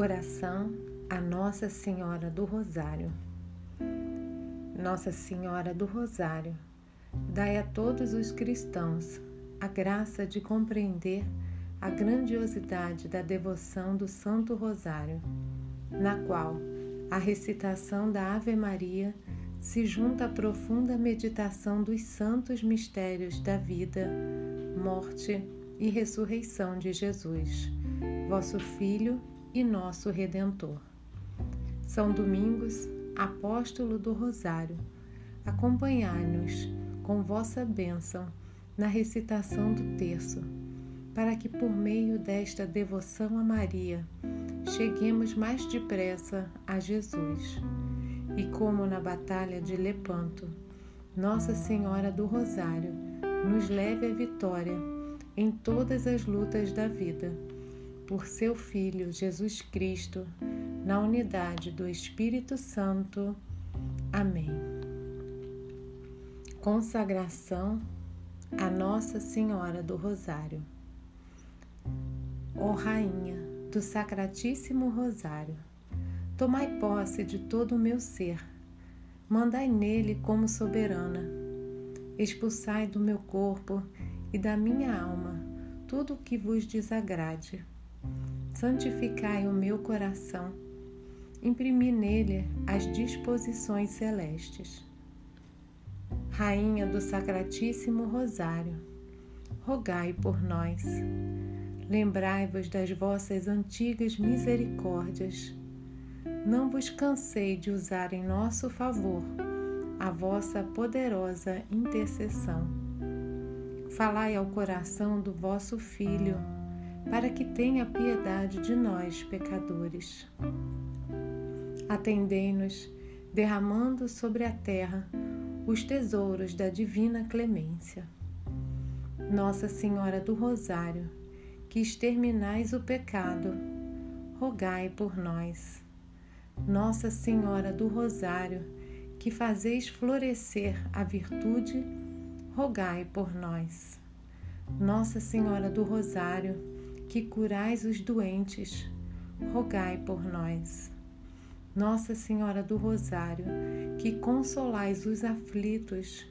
Oração a Nossa Senhora do Rosário. Nossa Senhora do Rosário, dai a todos os cristãos a graça de compreender a grandiosidade da devoção do Santo Rosário, na qual a recitação da Ave Maria se junta à profunda meditação dos santos mistérios da vida, morte e ressurreição de Jesus, vosso Filho e nosso Redentor. São Domingos, apóstolo do Rosário, acompanhai-nos com vossa bênção na recitação do terço, para que por meio desta devoção a Maria cheguemos mais depressa a Jesus. E como na batalha de Lepanto, Nossa Senhora do Rosário nos leve à vitória em todas as lutas da vida por seu Filho Jesus Cristo, na unidade do Espírito Santo. Amém. Consagração a Nossa Senhora do Rosário. Ó Rainha do Sacratíssimo Rosário, tomai posse de todo o meu ser, mandai nele como soberana, expulsai do meu corpo e da minha alma tudo o que vos desagrade santificai o meu coração, imprimi nele as disposições celestes. Rainha do Sacratíssimo Rosário, rogai por nós. Lembrai-vos das vossas antigas misericórdias. Não vos cansei de usar em nosso favor a vossa poderosa intercessão. Falai ao coração do vosso Filho para que tenha piedade de nós, pecadores. Atendei-nos, derramando sobre a terra os tesouros da divina clemência. Nossa Senhora do Rosário, que exterminais o pecado, rogai por nós. Nossa Senhora do Rosário, que fazeis florescer a virtude, rogai por nós. Nossa Senhora do Rosário, que curais os doentes, rogai por nós. Nossa Senhora do Rosário, que consolais os aflitos,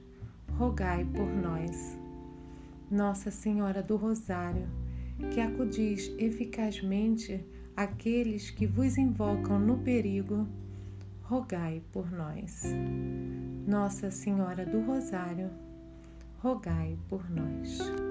rogai por nós. Nossa Senhora do Rosário, que acudis eficazmente àqueles que vos invocam no perigo, rogai por nós. Nossa Senhora do Rosário, rogai por nós.